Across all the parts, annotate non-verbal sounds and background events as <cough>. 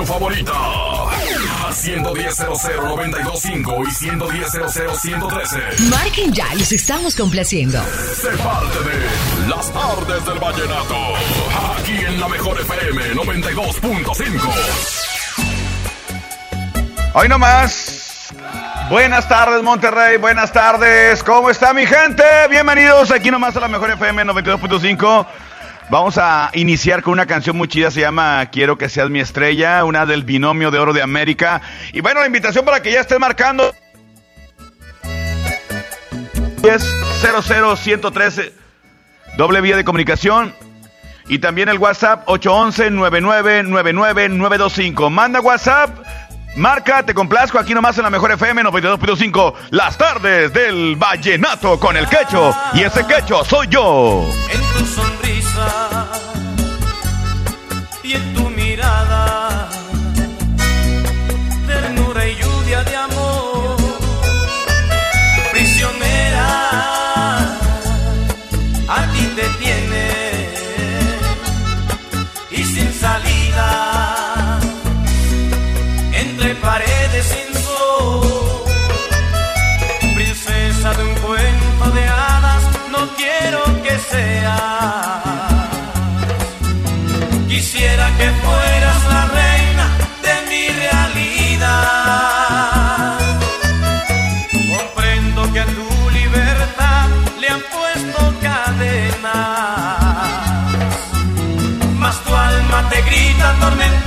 tu favorita. Al 110.00925 y 110.00113. Marquen ya, los estamos complaciendo. Sé parte de Las tardes del vallenato. Aquí en la mejor FM 92.5. Hoy nomás. Buenas tardes, Monterrey. Buenas tardes. ¿Cómo está mi gente? Bienvenidos aquí nomás a la mejor FM 92.5. Vamos a iniciar con una canción muy chida, se llama Quiero que seas mi estrella, una del binomio de oro de América. Y bueno, la invitación para que ya estés marcando. 113 doble vía de comunicación. Y también el WhatsApp 811-999925. Manda WhatsApp, marca, te complazco aquí nomás en la mejor FM 92.5. Las tardes del vallenato con el quecho. Y ese quecho soy yo. Sonrisa y en te grita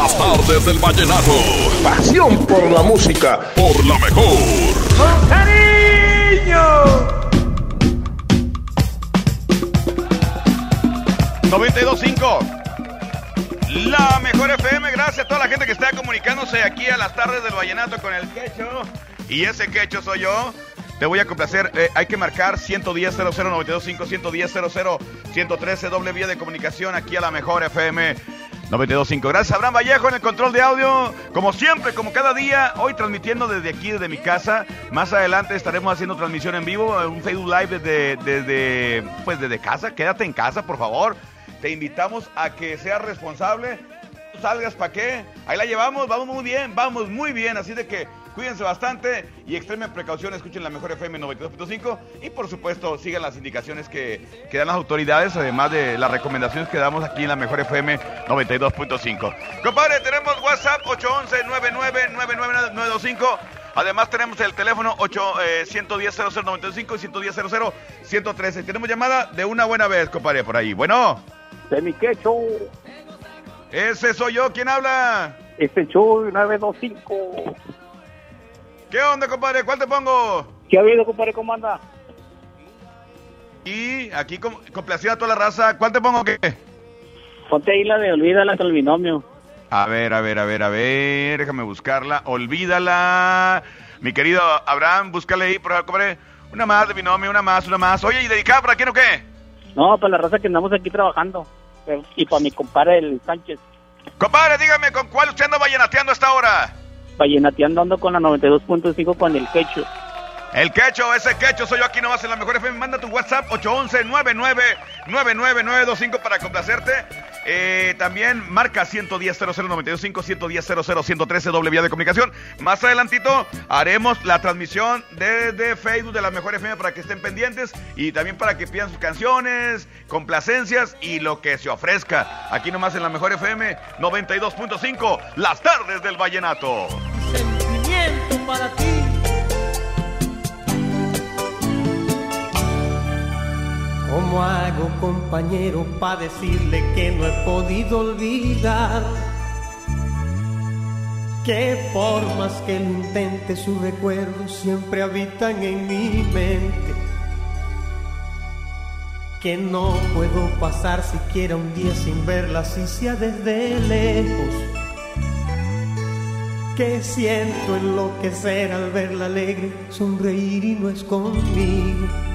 Las tardes del vallenato. Pasión por la música. Por la mejor. ¡Con cariño! 92.5. La mejor FM, gracias a toda la gente que está comunicándose aquí a las tardes del vallenato con el quecho. Y ese quecho soy yo. Te voy a complacer. eh, hay que marcar 110 00925 110 00 113 doble vía de comunicación aquí a la mejor FM 925. Gracias Abraham Vallejo en el control de audio. Como siempre, como cada día, hoy transmitiendo desde aquí, desde mi casa. Más adelante estaremos haciendo transmisión en vivo, un Facebook Live desde, desde, pues desde casa. Quédate en casa, por favor. Te invitamos a que seas responsable. Salgas para qué. Ahí la llevamos, vamos muy bien, vamos muy bien. Así de que cuídense bastante y extremen precaución. Escuchen la mejor FM 92.5 y por supuesto sigan las indicaciones que, que dan las autoridades, además de las recomendaciones que damos aquí en la mejor FM 92.5. Compadre, tenemos WhatsApp 811-999925. Además tenemos el teléfono 8, eh, 110-0095 y 110-00-113. Tenemos llamada de una buena vez, compadre, por ahí. Bueno, de mi quecho, ese soy yo. ¿Quién habla? este show 925. ¿Qué onda, compadre? ¿Cuál te pongo? ¿Qué ha habido, compadre? ¿Cómo anda? Y aquí com- complacida toda la raza. ¿Cuál te pongo qué? Ponte ahí la de Olvídala del binomio. A ver, a ver, a ver, a ver. Déjame buscarla. Olvídala. Mi querido Abraham, búscale ahí, por favor, compadre. Una más de binomio, una más, una más. Oye, ¿y dedicada para quién o qué? No, para la raza que andamos aquí trabajando. Y para mi compadre, el Sánchez. Compadre, dígame, ¿con cuál usted anda vallenateando a esta hora? Vallenateando ando con la 92.5 con el quecho. El quecho, ese quecho soy yo aquí nomás en la mejor FM. Manda tu WhatsApp 811-999925 para complacerte. Eh, también marca 110 0095 110 113 doble vía de comunicación. Más adelantito haremos la transmisión desde Facebook de la mejor FM para que estén pendientes y también para que pidan sus canciones, complacencias y lo que se ofrezca. Aquí nomás en la mejor FM 92.5, las tardes del vallenato. Sentimiento para ti. ¿Cómo hago, compañero, para decirle que no he podido olvidar? Que por más que lo intente, sus recuerdos siempre habitan en mi mente. Que no puedo pasar siquiera un día sin verla, si sea desde lejos. Que siento enloquecer al verla alegre, sonreír y no es conmigo.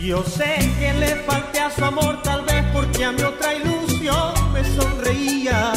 Yo sé que le falté a su amor tal vez porque a mi otra ilusión me sonreía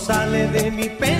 sale de mi pensamiento.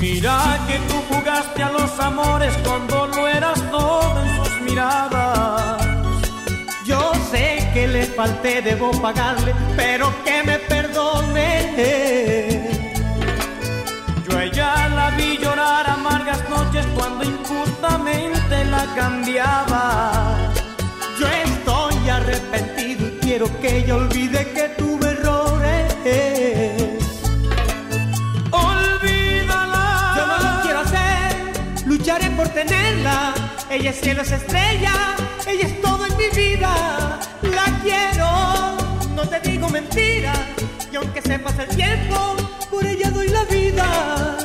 Mira que tú jugaste a los amores cuando lo eras todo en sus miradas. Yo sé que le falté, debo pagarle, pero que me perdone. Yo a ella la vi llorar amargas noches cuando injustamente la cambiaba. Yo estoy arrepentido y quiero que ella olvide que tuve errores. Tenerla. Ella es cielo, es estrella, ella es todo en mi vida. La quiero, no te digo mentiras. Y aunque se pase el tiempo, por ella doy la vida.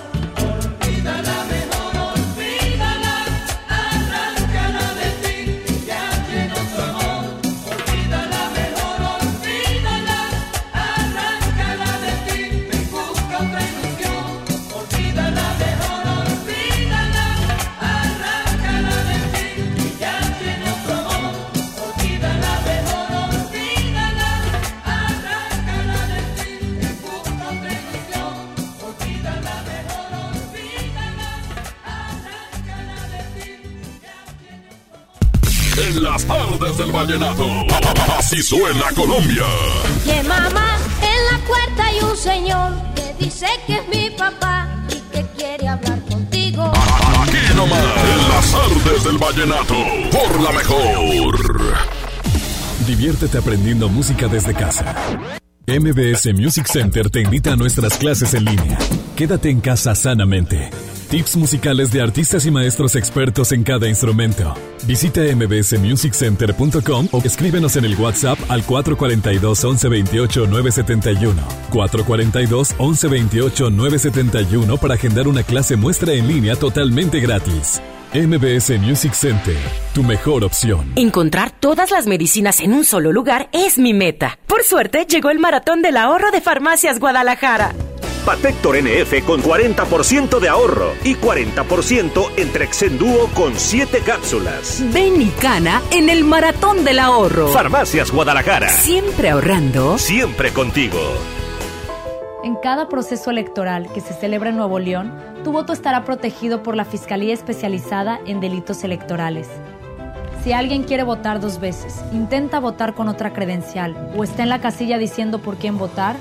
En las tardes del vallenato. Así suena Colombia. Que mamá, en la puerta hay un señor que dice que es mi papá y que quiere hablar contigo. Aquí nomás. En las tardes del vallenato. Por la mejor. Diviértete aprendiendo música desde casa. MBS Music Center te invita a nuestras clases en línea. Quédate en casa sanamente. Tips musicales de artistas y maestros expertos en cada instrumento. Visita mbsmusiccenter.com o escríbenos en el WhatsApp al 442 1128 971. 442 1128 971 para agendar una clase muestra en línea totalmente gratis. MBS Music Center, tu mejor opción. Encontrar todas las medicinas en un solo lugar es mi meta. Por suerte, llegó el maratón del ahorro de Farmacias Guadalajara. Patector NF con 40% de ahorro y 40% en Trexendúo con 7 cápsulas. Ven y cana en el maratón del ahorro. Farmacias Guadalajara. Siempre ahorrando. Siempre contigo. En cada proceso electoral que se celebra en Nuevo León, tu voto estará protegido por la Fiscalía Especializada en Delitos Electorales. Si alguien quiere votar dos veces, intenta votar con otra credencial o está en la casilla diciendo por quién votar,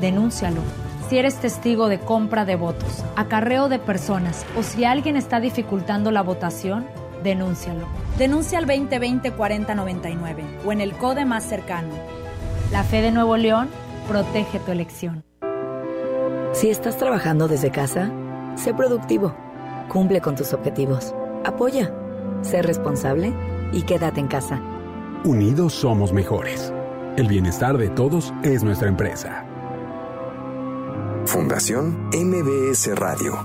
denúncialo. Si eres testigo de compra de votos, acarreo de personas o si alguien está dificultando la votación, denúncialo. Denuncia al 2020-4099 o en el CODE más cercano. La fe de Nuevo León protege tu elección. Si estás trabajando desde casa, sé productivo, cumple con tus objetivos, apoya, sé responsable y quédate en casa. Unidos somos mejores. El bienestar de todos es nuestra empresa. Fundación MBS Radio.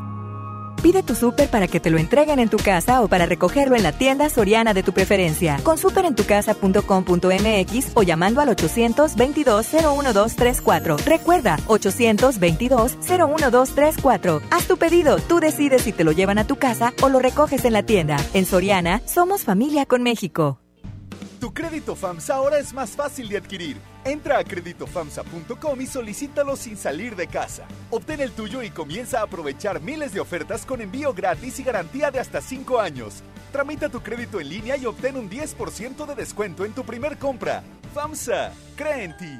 Pide tu súper para que te lo entreguen en tu casa o para recogerlo en la tienda soriana de tu preferencia. Con superentucasa.com.mx o llamando al 822-01234. Recuerda, 822-01234. Haz tu pedido, tú decides si te lo llevan a tu casa o lo recoges en la tienda. En Soriana, somos familia con México. Tu crédito FAMSA ahora es más fácil de adquirir. Entra a creditofamsa.com y solicítalo sin salir de casa. Obtén el tuyo y comienza a aprovechar miles de ofertas con envío gratis y garantía de hasta 5 años. Tramita tu crédito en línea y obtén un 10% de descuento en tu primer compra. FAMSA, cree en ti.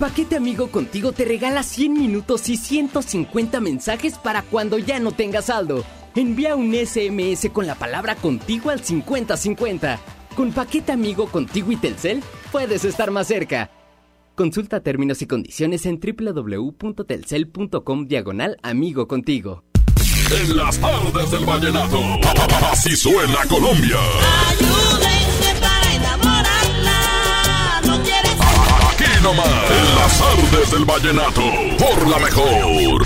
Paquete Amigo Contigo te regala 100 minutos y 150 mensajes para cuando ya no tengas saldo. Envía un SMS con la palabra contigo al 5050. Con Paquete Amigo Contigo y Telcel puedes estar más cerca. Consulta términos y condiciones en www.telcel.com diagonal amigo contigo. En las tardes del vallenato, así suena Colombia. Nomás, en las tardes del vallenato, por la mejor.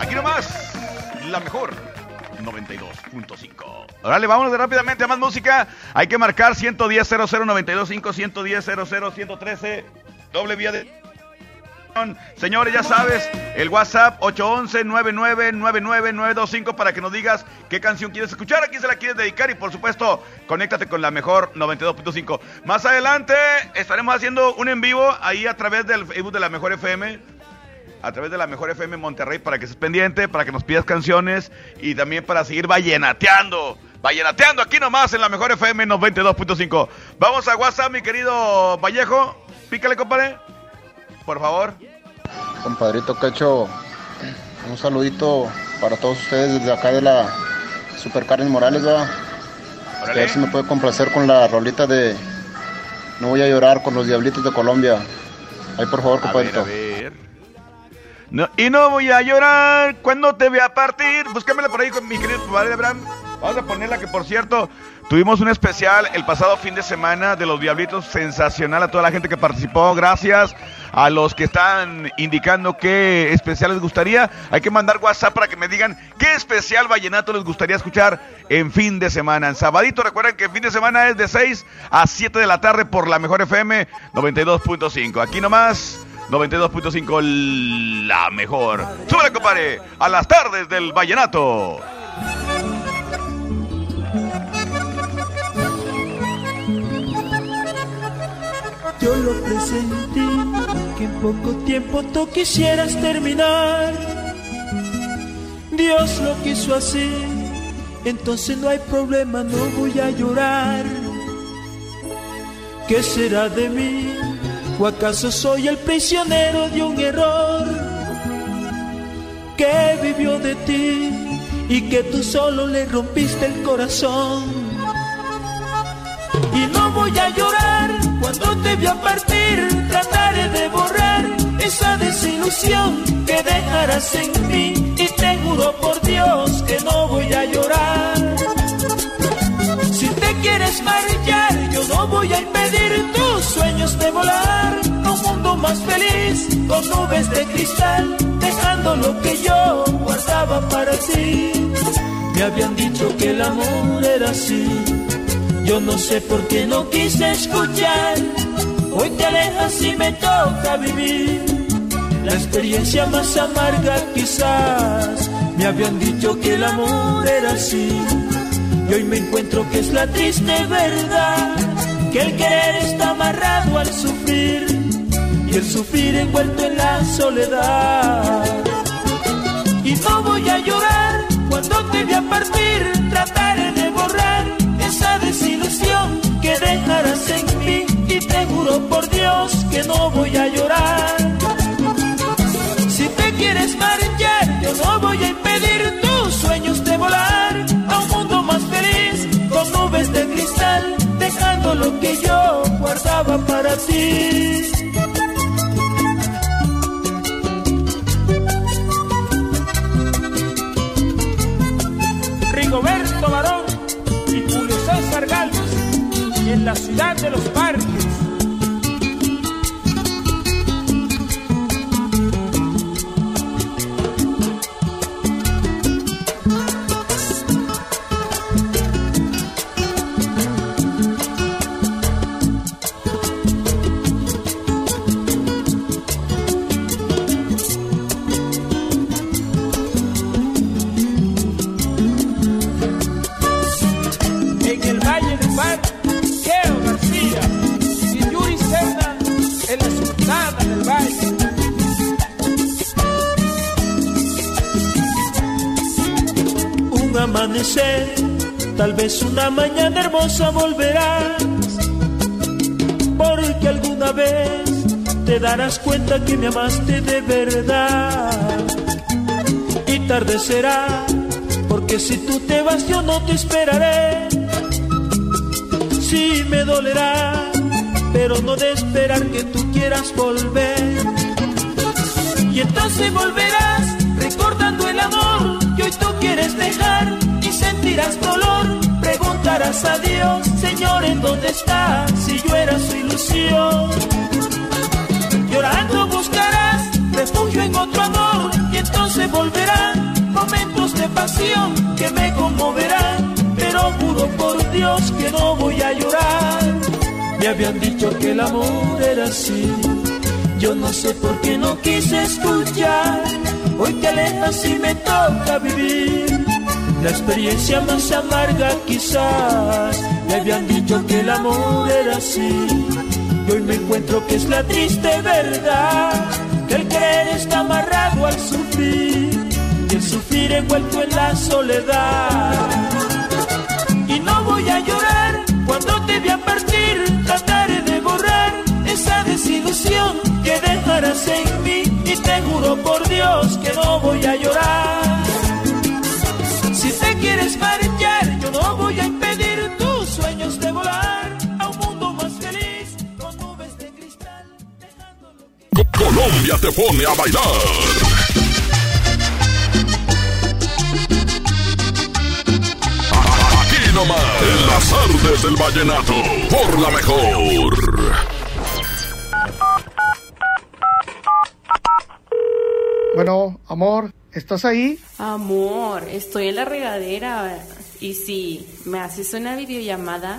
Aquí nomás, la mejor 92.5. Órale, vámonos rápidamente a más música. Hay que marcar 110 00925 110 113 doble vía de Señores, ya sabes, el WhatsApp 811-9999-925 para que nos digas qué canción quieres escuchar, a quién se la quieres dedicar y por supuesto, conéctate con la mejor 92.5. Más adelante estaremos haciendo un en vivo ahí a través del Facebook de la Mejor FM a través de la Mejor FM Monterrey para que estés pendiente, para que nos pidas canciones y también para seguir vallenateando. Vallenateando aquí nomás en la Mejor FM 92.5. Vamos a WhatsApp, mi querido Vallejo. Pícale, compadre. Por favor. Compadrito Cacho, un saludito para todos ustedes desde acá de la Supercarnes Morales, ¿verdad? A ver si me puede complacer con la rolita de No voy a llorar con los Diablitos de Colombia. Ahí por favor, A ver, compadrito. a ver. No, y no voy a llorar cuando te vea partir. Búscamela por ahí con mi querido padre Abraham. Vamos a ponerla que por cierto, tuvimos un especial el pasado fin de semana de los Diablitos, sensacional a toda la gente que participó. Gracias a los que están indicando qué especial les gustaría. Hay que mandar WhatsApp para que me digan qué especial vallenato les gustaría escuchar en fin de semana. En sabadito, recuerden que fin de semana es de 6 a 7 de la tarde por la mejor FM 92.5. Aquí nomás. 92.5 la mejor. Súbele, compadre, a las tardes del vallenato. Yo lo presentí, que en poco tiempo tú quisieras terminar. Dios lo quiso así, entonces no hay problema, no voy a llorar. ¿Qué será de mí? ¿O acaso soy el prisionero de un error? Que vivió de ti y que tú solo le rompiste el corazón. Y no voy a llorar te vea partir, trataré de borrar esa desilusión que dejarás en mí y te juro por Dios que no voy a llorar. Si te quieres marchar, yo no voy a impedir tus sueños de volar a un mundo más feliz con nubes de cristal, dejando lo que yo guardaba para ti. Me habían dicho que el amor era así. Yo no sé por qué no quise escuchar. Hoy te alejas y me toca vivir la experiencia más amarga quizás. Me habían dicho que el amor era así. Y hoy me encuentro que es la triste verdad. Que el querer está amarrado al sufrir. Y el sufrir envuelto en la soledad. Y no voy a llorar cuando te vea partir. Por Dios que no voy a llorar. Si te quieres marchar, yo no voy a impedir tus sueños de volar a un mundo más feliz con nubes de cristal dejando lo que yo guardaba para ti. Rigoberto Barón y Julio César Gálvez en la ciudad de los parques. Vez una mañana hermosa volverás, porque alguna vez te darás cuenta que me amaste de verdad. Y tarde será, porque si tú te vas yo no te esperaré. Sí me dolerá, pero no de esperar que tú quieras volver. Y entonces volverás recordando el amor que hoy tú quieres dejar y sentirás dolor. Preguntarás a Dios, Señor, ¿en dónde estás? Si yo era su ilusión. Llorando buscarás refugio en otro amor y entonces volverán momentos de pasión que me conmoverán. Pero juro por Dios que no voy a llorar. Me habían dicho que el amor era así. Yo no sé por qué no quise escuchar. Hoy te alejas y me toca vivir. La experiencia más amarga quizás. Me habían dicho que el amor era así. Y hoy me encuentro que es la triste verdad. Que el querer está amarrado al sufrir. Y el sufrir envuelto en la soledad. Y no voy a llorar cuando te vea partir. Trataré de borrar esa desilusión que dejarás en mí. Y te juro por Dios que no voy a Te pone a bailar. Aquí nomás, en las artes del vallenato, por la mejor. Bueno, amor, ¿estás ahí? Amor, estoy en la regadera. Y si me haces una videollamada.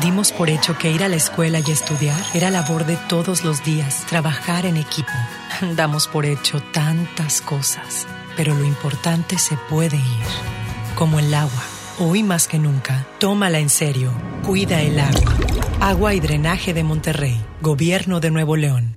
Dimos por hecho que ir a la escuela y estudiar era labor de todos los días, trabajar en equipo. <laughs> Damos por hecho tantas cosas, pero lo importante se puede ir, como el agua. Hoy más que nunca, tómala en serio, cuida el agua. Agua y drenaje de Monterrey, Gobierno de Nuevo León.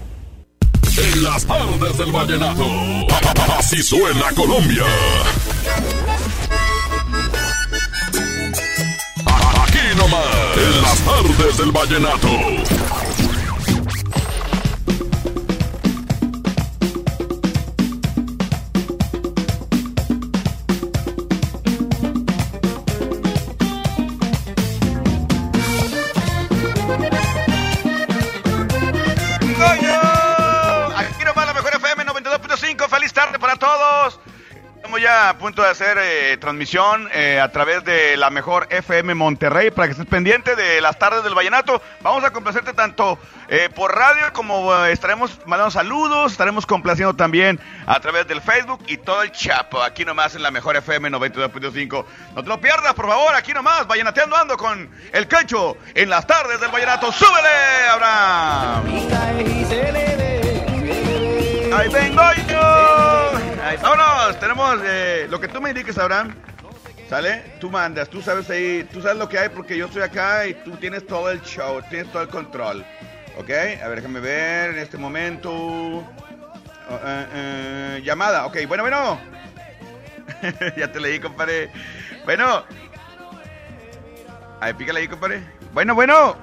En las tardes del vallenato. Así suena Colombia. Aquí nomás. En las tardes del vallenato. De hacer eh, transmisión eh, a través de la mejor FM Monterrey para que estés pendiente de las tardes del vallenato. Vamos a complacerte tanto eh, por radio como estaremos mandando saludos, estaremos complaciendo también a través del Facebook y todo el chapo. Aquí nomás en la mejor FM 92.5. No te lo pierdas, por favor. Aquí nomás, vallenateando ando con el cancho en las tardes del vallenato. ¡Súbele, Abraham! ¡Ahí vengo yo! Ahí, vámonos, tenemos eh, lo que tú me indiques, Abraham. ¿Sale? Tú mandas, tú sabes ahí, tú sabes lo que hay porque yo estoy acá y tú tienes todo el show, tienes todo el control. ¿Ok? A ver, déjame ver en este momento. Oh, eh, eh, llamada, ok, bueno, bueno. <laughs> ya te leí, compadre. Bueno. Ahí, pícale ahí, compadre. Bueno, bueno.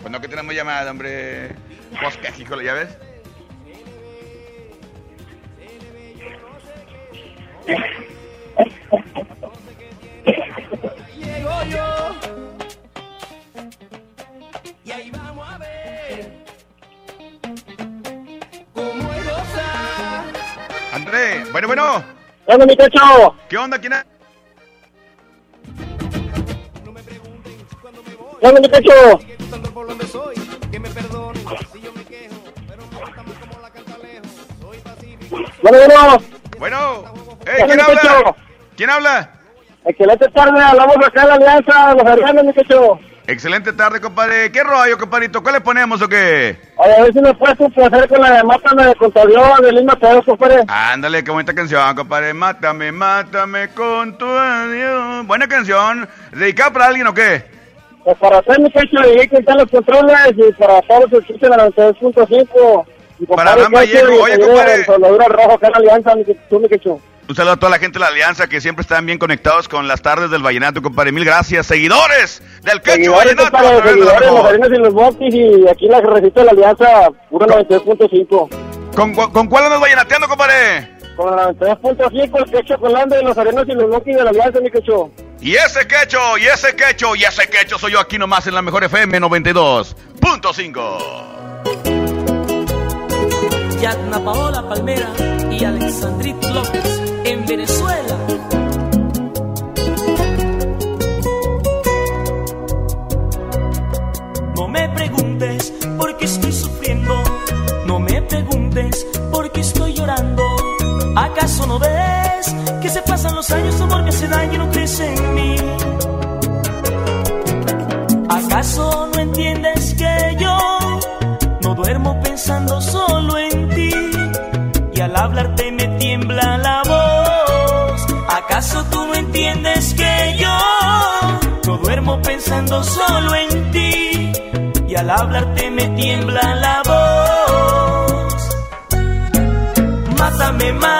Pues no que tenemos llamada, hombre. Pues que híjole, ya ves. André, bueno, bueno. Hola, mi cacho. ¿Qué onda? ¿Quién es? Hola, mi cacho. por donde soy, que me perdonen si yo me quejo, pero me gusta más como la canta lejos. Soy pacífico. Bueno, bueno. Bueno. Hey, Hola, ¿quién habla? ¿Quién habla? Excelente tarde, hablamos acá en la Alianza, los hermanos, mi cacho. Excelente tarde, compadre. ¿Qué rollo, compadrito? ¿Cuál le ponemos o qué? Oye, a ver si me puedes complacer con la de Mátame de Contador de Lima Mateos, compadre. Ándale, qué bonita canción, compadre. Mátame, mátame con tu adiós. Buena canción. ¿Dedicada para alguien o qué? Pues para hacer mi cacho, llegué que están los controles y para todos los que escuchan la 92.5. Y Para Abraham Vallejo. y Oye, compadre. Soldadura Rojo, acá en Alianza, mi, cacho. Un saludo a toda la gente de la Alianza que siempre están bien conectados con las tardes del Vallenato, compadre. Mil gracias. Seguidores del Quecho Vallenato. seguidores, los mejor. arenas y los boquis y aquí la receta de la Alianza, puro 92.5. ¿Con, ¿Con cuál andas vallenateando, compadre? Con la 92.5, el quecho colando y los arenas y los boquis de la Alianza, mi quecho. Y ese quecho, y ese quecho, y ese quecho soy yo aquí nomás en la mejor FM 92.5. Yatna Paola Palmera y Alexandrit López en Venezuela. No me preguntes por qué estoy sufriendo, no me preguntes por qué estoy llorando. ¿Acaso no ves que se pasan los años, amor, me hace daño y no crece en mí? ¿Acaso no entiendes que yo no duermo pensando solo en ti? Y al hablarte me tiembla la voz. ¿Acaso tú no entiendes que yo no duermo pensando solo en ti? Y al hablarte me tiembla la voz. Mátame, mátame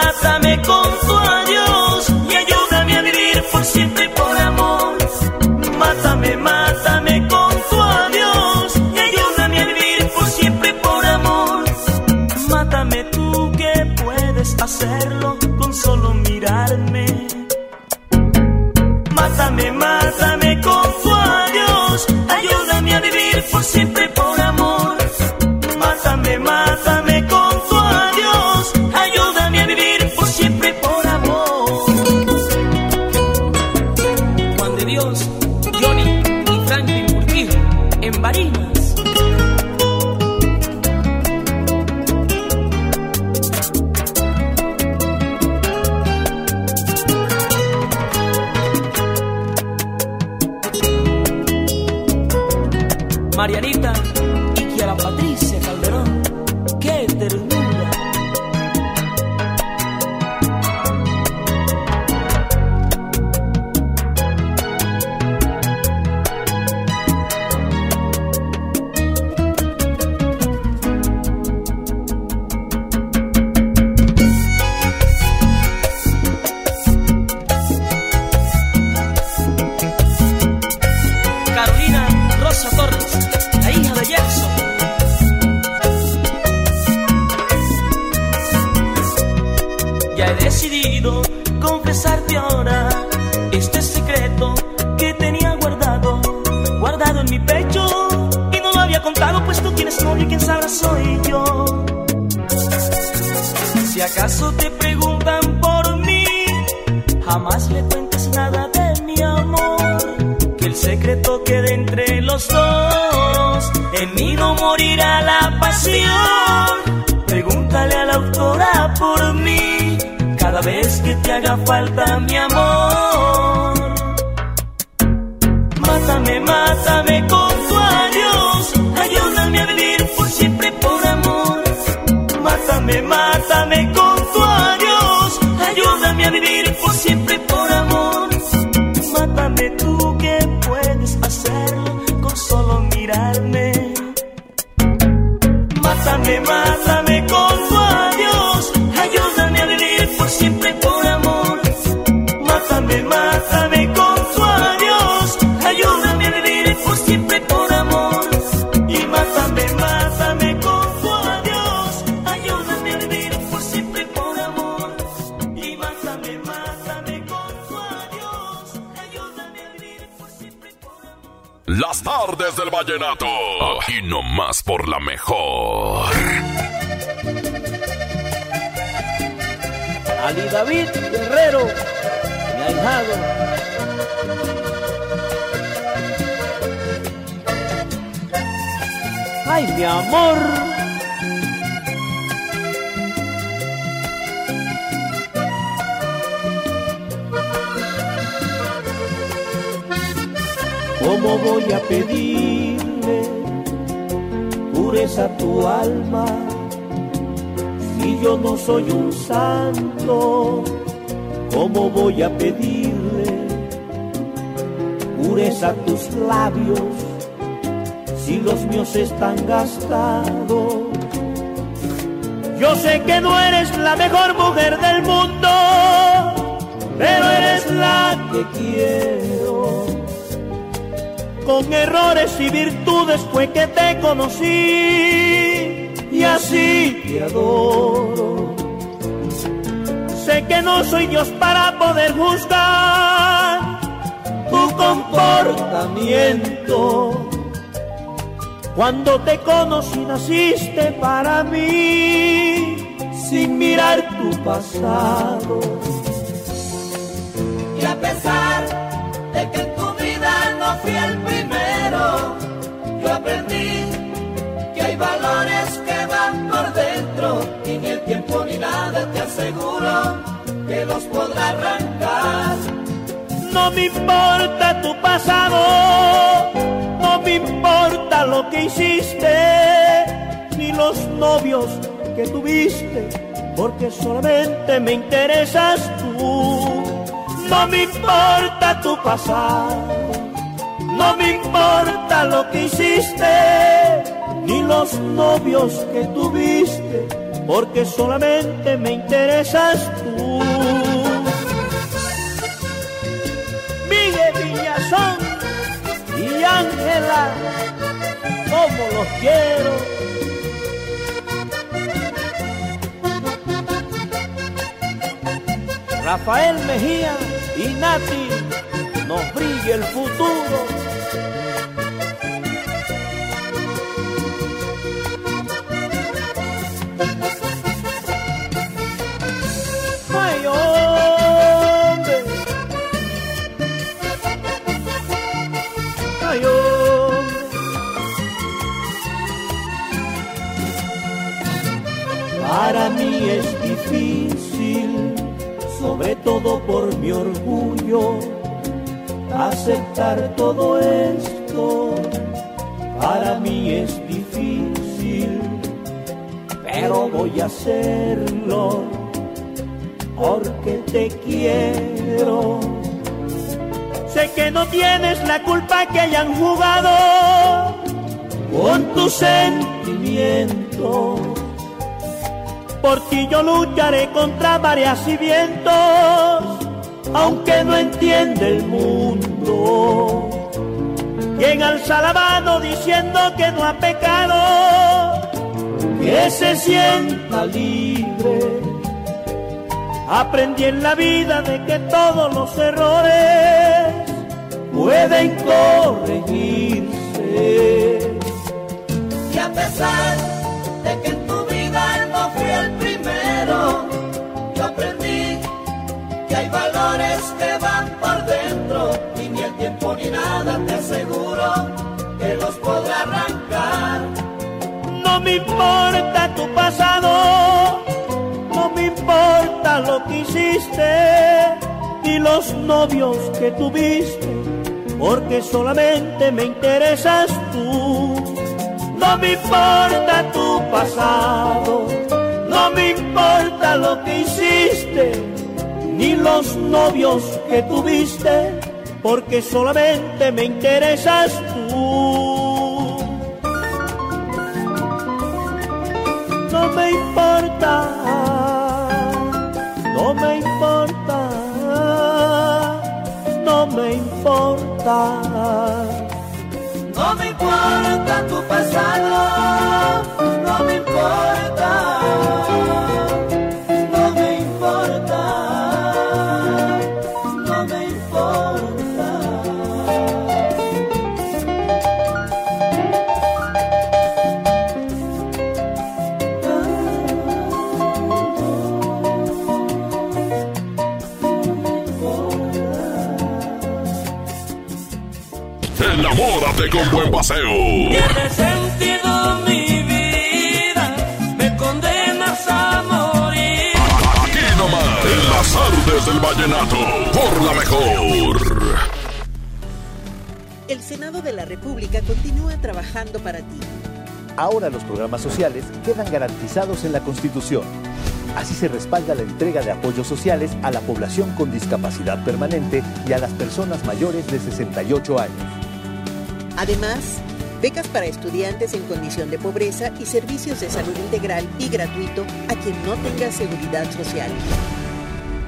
Ya he decidido confesarte ahora este secreto que tenía guardado, guardado en mi pecho y no lo había contado, pues tú tienes novio y quien sabrá soy yo. Si acaso te preguntan por mí, jamás le cuentes nada de mi amor que el secreto quede entre los dos. En mí no morirá la pasión. Pregúntale a la autora por mí. Vez que te haga falta mi amor. Mátame, mátame con tu adiós. Ayúdame a vivir por siempre por amor. Mátame, mátame del vallenato. Aquí nomás por la mejor. Ali David Guerrero, mi ahijado. Ay, mi amor. ¿Cómo voy a pedirle pureza a tu alma? Si yo no soy un santo, ¿cómo voy a pedirle pureza a tus labios si los míos están gastados? Yo sé que no eres la mejor mujer del mundo, pero eres la que quiero. Con errores y virtudes fue que te conocí y así te adoro. Sé que no soy Dios para poder juzgar tu comportamiento. Cuando te conocí naciste para mí sin mirar tu pasado. Y a pesar de que en tu vida no fui el yo aprendí que hay valores que van por dentro y ni el tiempo ni nada te aseguro que los podrá arrancar. No me importa tu pasado, no me importa lo que hiciste, ni los novios que tuviste, porque solamente me interesas tú. No me importa tu pasado, no me importa lo que hiciste, ni los novios que tuviste, porque solamente me interesas tú. Miguel Villazón y Ángela, como los quiero. Rafael Mejía y Nati nos brille el futuro. Difícil, sobre todo por mi orgullo, aceptar todo esto. Para mí es difícil, pero voy a hacerlo porque te quiero. Sé que no tienes la culpa que hayan jugado con tus sentimientos. Por yo lucharé contra varias y vientos, aunque no entiende el mundo. Quien alza la mano diciendo que no ha pecado, que se sienta libre. Aprendí en la vida de que todos los errores pueden corregirse. Y a pesar que van por dentro y ni el tiempo ni nada te aseguro que los podrá arrancar. No me importa tu pasado, no me importa lo que hiciste, ni los novios que tuviste, porque solamente me interesas tú. No me importa tu pasado, no me importa lo que hiciste, ni los novios que tuviste, porque solamente me interesas tú. No me importa, no me importa, no me importa. No me importa tu pasado, no me importa, Con buen paseo. Tiene sentido mi vida, me condenas a morir. Aquí nomás, en las artes del vallenato, por la mejor. El Senado de la República continúa trabajando para ti. Ahora los programas sociales quedan garantizados en la Constitución. Así se respalda la entrega de apoyos sociales a la población con discapacidad permanente y a las personas mayores de 68 años. Además, becas para estudiantes en condición de pobreza y servicios de salud integral y gratuito a quien no tenga seguridad social.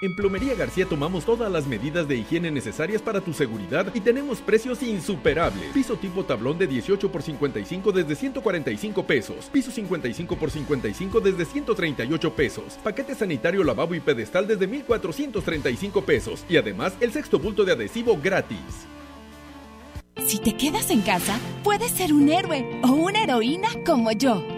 En Plomería García tomamos todas las medidas de higiene necesarias para tu seguridad y tenemos precios insuperables. Piso tipo tablón de 18 por 55 desde 145 pesos. Piso 55 por 55 desde 138 pesos. Paquete sanitario lavabo y pedestal desde 1435 pesos. Y además el sexto bulto de adhesivo gratis. Si te quedas en casa, puedes ser un héroe o una heroína como yo.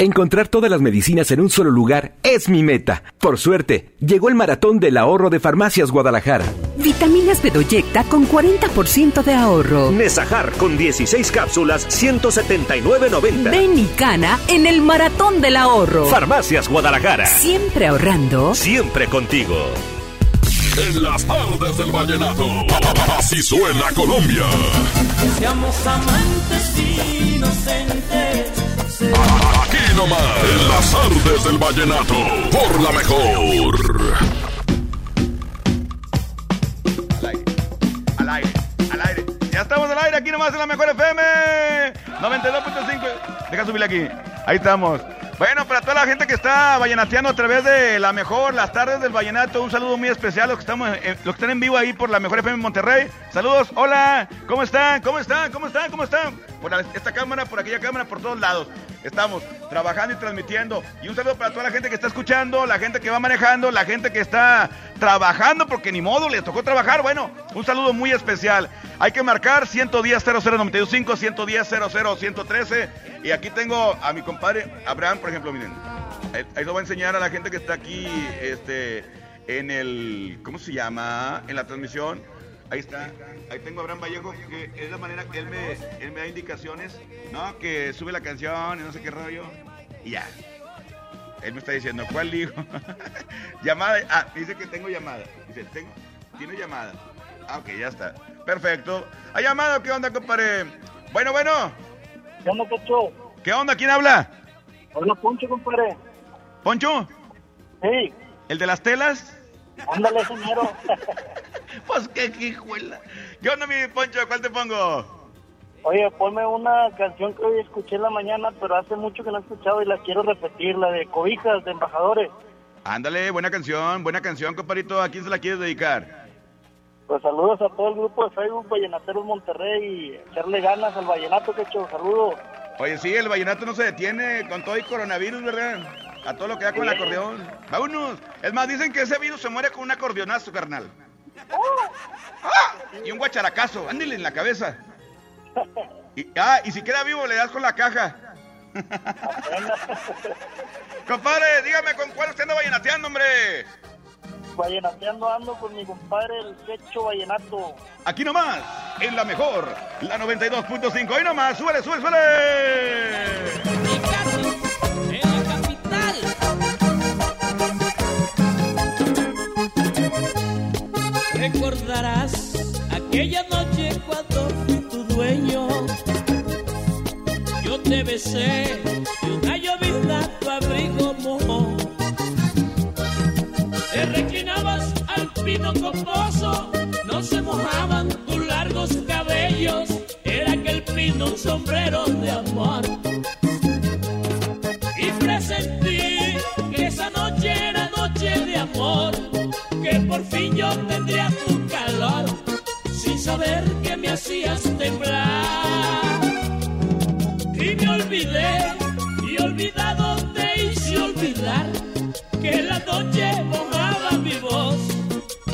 Encontrar todas las medicinas en un solo lugar es mi meta. Por suerte, llegó el maratón del ahorro de Farmacias Guadalajara. Vitaminas Bedoyecta con 40% de ahorro. Nesajar con 16 cápsulas, 179.90. Ven y cana en el maratón del ahorro. Farmacias Guadalajara. Siempre ahorrando. Siempre contigo. En las tardes del vallenato, así suena Colombia. Seamos amantes inocentes. Aquí nomás, en las tardes del vallenato, por la mejor. Al aire, al aire. Ya estamos al aire aquí nomás en la mejor FM. 92.5. Deja subirle aquí. Ahí estamos. Bueno, para toda la gente que está vallenateando a través de la mejor, las tardes del vallenato, un saludo muy especial. Los que, estamos, en- los que están en vivo ahí por la mejor FM Monterrey. Saludos, hola, ¿cómo están? ¿Cómo están? ¿Cómo están? ¿Cómo están? Por esta cámara, por aquella cámara, por todos lados. Estamos trabajando y transmitiendo. Y un saludo para toda la gente que está escuchando, la gente que va manejando, la gente que está trabajando, porque ni modo, les tocó trabajar. Bueno, un saludo muy especial. Hay que marcar 110 0095, 110 00 113. Y aquí tengo a mi compadre Abraham, por ejemplo, miren. Ahí lo voy a enseñar a la gente que está aquí este, en el. ¿Cómo se llama? En la transmisión. Ahí está. Ahí tengo a Abraham Vallejo, que es la manera que él me, él me da indicaciones, ¿no? Que sube la canción y no sé qué rollo. Y ya. Él me está diciendo, ¿cuál digo? <laughs> llamada. Ah, dice que tengo llamada. Dice, tengo. Tiene llamada. Ah, ok, ya está. Perfecto. ¿Ha llamado? ¿Qué onda, compadre? Bueno, bueno. ¿Qué onda, Pecho? ¿Qué onda? ¿Quién habla? Hola, Poncho, compadre. ¿Poncho? Sí. ¿El de las telas? Ándale, señor. <laughs> pues qué hijuela. ¿Qué onda, mi Poncho? ¿Cuál te pongo? Oye, ponme una canción que hoy escuché en la mañana, pero hace mucho que no he escuchado y la quiero repetir, la de Cobijas de Embajadores. Ándale, buena canción, buena canción, compadrito. ¿A quién se la quieres dedicar? Pues saludos a todo el grupo de Facebook Vallenateros Monterrey y echarle ganas al vallenato, que hecho. Saludos. Oye, sí, el vallenato no se detiene con todo el coronavirus, ¿verdad? A todo lo que da con el acordeón. Vámonos. Es más, dicen que ese virus se muere con un acordeonazo, carnal. ¡Ah! Y un guacharacazo, ándale en la cabeza. Y, ah, y si queda vivo le das con la caja. <laughs> Compadre, dígame con cuál usted anda vallenateando, hombre. Vallenateando ando con mi compadre el Quecho Vallenato. Aquí nomás, en la mejor, la 92.5. Ahí nomás, súbele, súbele, súbele. Recordarás aquella noche cuando fui tu dueño. Yo te besé y una llovizna tu abrigo mojó. Te reclinabas al pino coposo, no se mojaban tus largos cabellos. Era aquel pino un sombrero de amor. Y presentí que esa noche era noche de amor, que por fin yo tendría tu hacías temblar. Y me olvidé, y olvidado te hice olvidar, que la noche mojaba mi voz,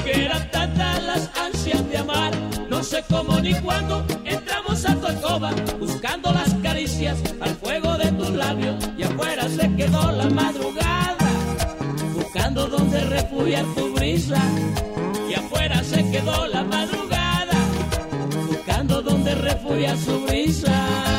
que eran tantas las ansias de amar, no sé cómo ni cuándo entramos a tu alcoba, buscando las caricias al fuego de tus labios, y afuera se quedó la madrugada, buscando donde refugiar tu brisa, y afuera se quedó la madrugada, donde refugiar su brisa.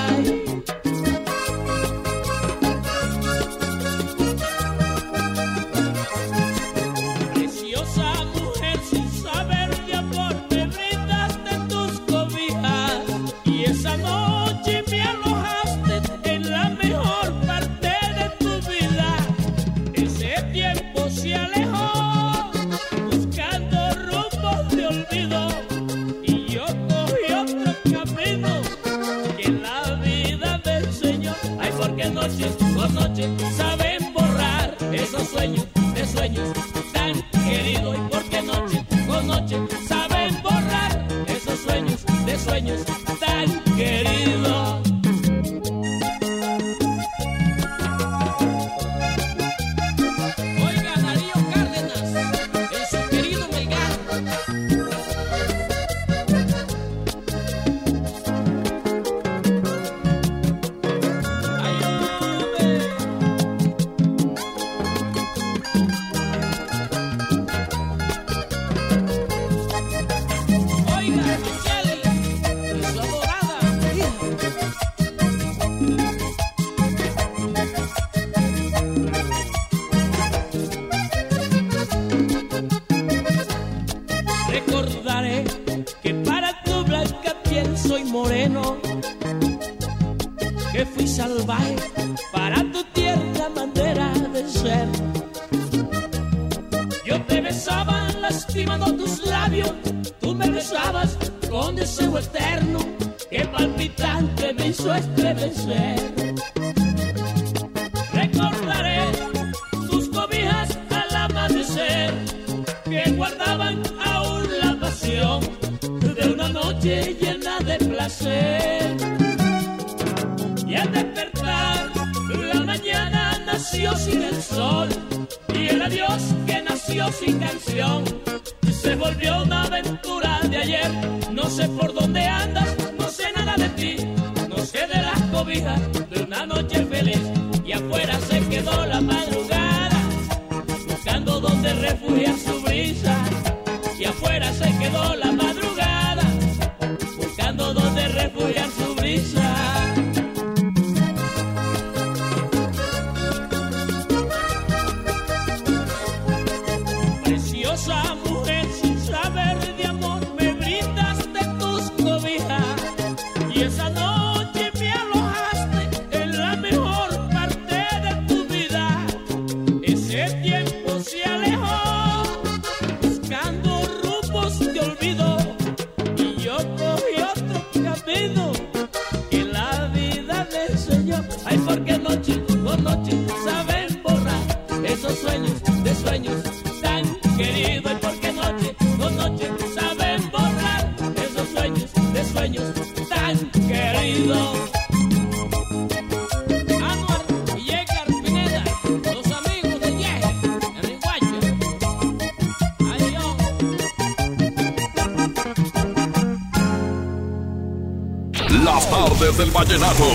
Del vallenato.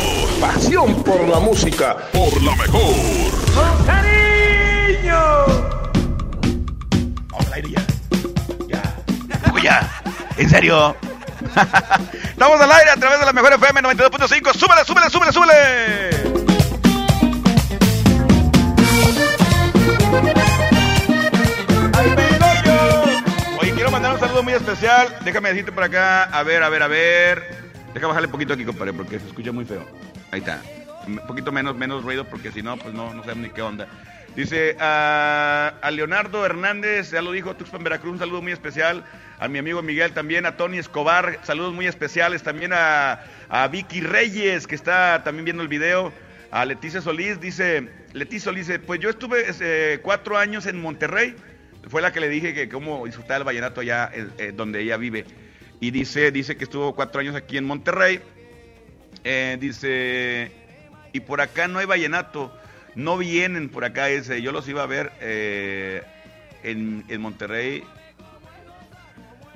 Pasión por la música. Por la mejor. ¡Con cariño! Vamos al aire ya. Ya. Uy, ya. En serio. <laughs> Estamos al aire a través de la mejor FM 92.5. Súbele, súbele, súbele, súbele. Oye, quiero mandar un saludo muy especial. Déjame decirte por acá. A ver, a ver, a ver. Deja bajarle un poquito aquí, compadre, porque se escucha muy feo. Ahí está. Un poquito menos, menos ruido, porque si no, pues no, no sabemos ni qué onda. Dice a, Leonardo Hernández, ya lo dijo Tuxpan Veracruz, un saludo muy especial. A mi amigo Miguel también, a Tony Escobar, saludos muy especiales. También a, a Vicky Reyes, que está también viendo el video. A Leticia Solís, dice, Leticia Solís, pues yo estuve eh, cuatro años en Monterrey. Fue la que le dije que cómo disfrutaba el vallenato allá eh, eh, donde ella vive. Y dice, dice que estuvo cuatro años aquí en Monterrey. Eh, dice, y por acá no hay vallenato. No vienen por acá ese. Yo los iba a ver eh, en, en Monterrey.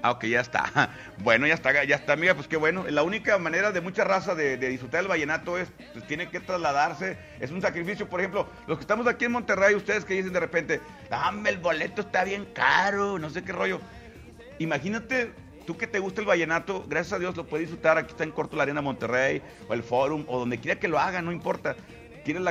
Ah, ok, ya está. <laughs> Bueno, ya está, ya está, amiga, pues qué bueno. La única manera de mucha raza de, de disfrutar el vallenato es, pues tiene que trasladarse. Es un sacrificio, por ejemplo, los que estamos aquí en Monterrey, ustedes que dicen de repente, dame el boleto está bien caro, no sé qué rollo. Imagínate, tú que te gusta el vallenato, gracias a Dios lo puedes disfrutar. Aquí está en Corto la Arena Monterrey, o el Forum, o donde quiera que lo hagan, no importa. Tienes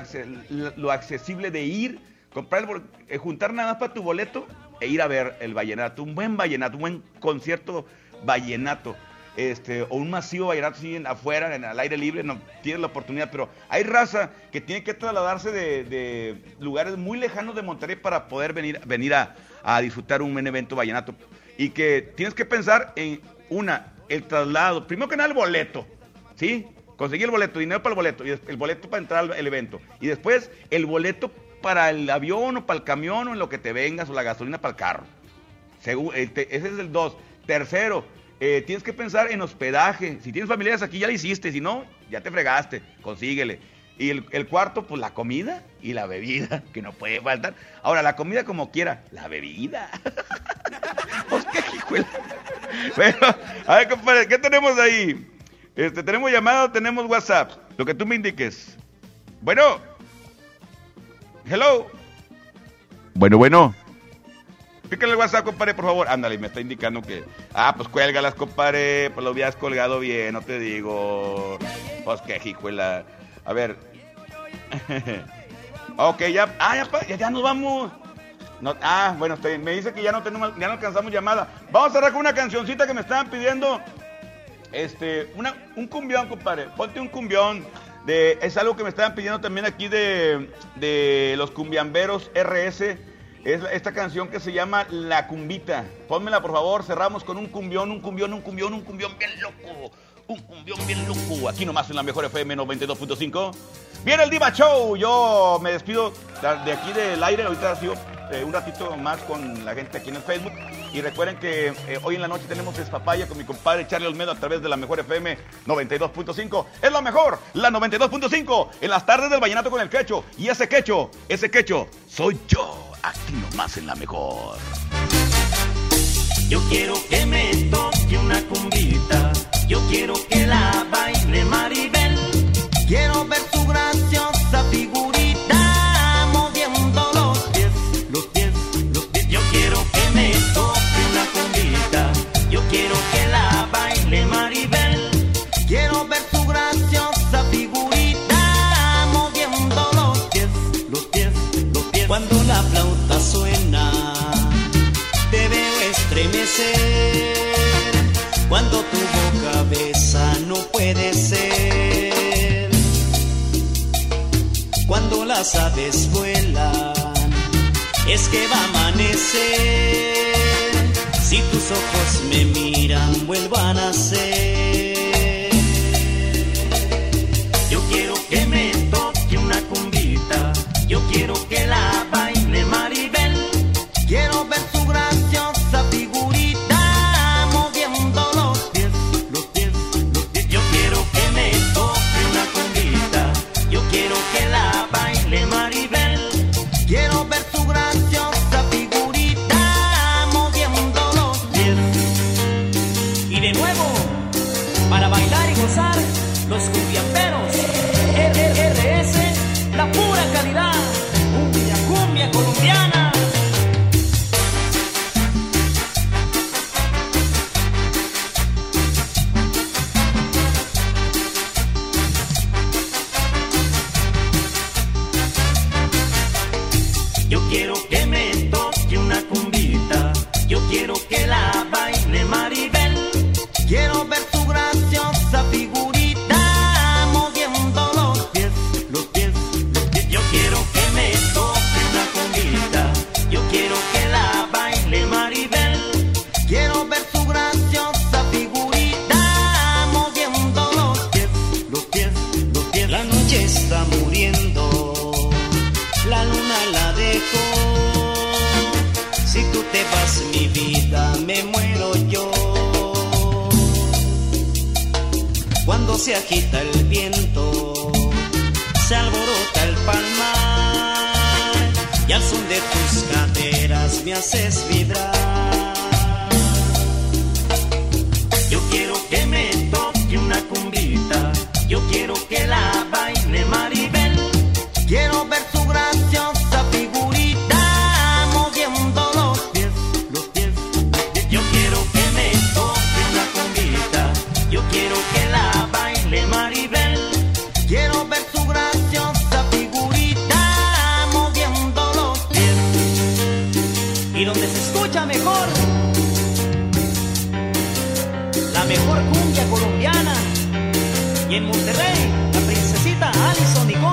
lo accesible de ir, comprar el eh, juntar nada más para tu boleto e ir a ver el vallenato. Un buen vallenato, un buen concierto vallenato. Este, o un masivo vallenato así en- afuera, en, al aire libre, no tienes la oportunidad, pero hay raza que tiene que trasladarse de, de lugares muy lejanos de Monterrey para poder venir, venir a, a disfrutar un buen evento vallenato. Y que tienes que pensar en una, el traslado, primero que nada el boleto, ¿sí? Conseguir el boleto, dinero para el boleto, y el boleto para entrar al evento. Y después el boleto para el avión o para el camión o en lo que te vengas o la gasolina para el carro. Segu- eh, ese es el dos. Tercero, eh, tienes que pensar en hospedaje. Si tienes familiares aquí, ya lo hiciste. Si no, ya te fregaste. Consíguele. Y el, el cuarto, pues la comida y la bebida, <laughs> que no puede faltar. Ahora, la comida como quiera, la bebida. <laughs> Pues, qué hijuela. Bueno, a ver, compadre, ¿qué tenemos ahí? Este, ¿Tenemos llamada o tenemos WhatsApp? Lo que tú me indiques. Bueno. Hello. Bueno, bueno. Pícale el WhatsApp, compadre, por favor. Ándale, me está indicando que. Ah, pues cuélgalas, compadre. Pues lo habías colgado bien, no te digo. Pues qué hijuela. A ver. <laughs> ok, ya. Ah, ya, pa- ya, ya nos vamos. Ah, bueno, bien. Me dice que ya no tenemos, ya no alcanzamos llamada. Vamos a cerrar con una cancioncita que me estaban pidiendo. Este, una, un cumbión, compadre. Ponte un cumbión. De, es algo que me estaban pidiendo también aquí de, de los cumbiamberos RS. Es esta canción que se llama La Cumbita. Pónmela, por favor. Cerramos con un cumbión, un cumbión, un cumbión, un cumbión bien loco. Un cumbión bien loco. Aquí nomás en la mejor FM 92.5. Viene el Diva Show. Yo me despido de aquí del aire. Ahorita ha sido eh, un ratito más con la gente aquí en el Facebook. Y recuerden que eh, hoy en la noche tenemos Despapaya con mi compadre Charlie Olmedo a través de la mejor FM 92.5. Es la mejor, la 92.5. En las tardes del Vallenato con el Quecho. Y ese Quecho, ese Quecho, soy yo. Aquí nomás en la mejor. Yo quiero que me toque una cumbita. Yo quiero que la baile Maribel. Quiero ver tu graciosa figurita moviendo los pies, los pies, los pies. Yo quiero que me toque una cumbita. Yo quiero que la baile Maribel. Quiero ver tu graciosa figurita moviendo los pies, los pies, los pies. Cuando la flauta suena te veo estremecer tu boca besa no puede ser. Cuando las aves vuelan es que va a amanecer. Si tus ojos me miran vuelvan a ser mejor, la mejor cumbia colombiana. Y en Monterrey, la princesita Alison Nicole,